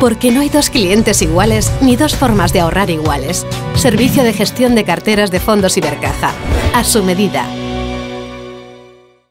Porque no hay dos clientes iguales ni dos formas de ahorrar iguales. Servicio de gestión de carteras de fondos Ibercaja. A su medida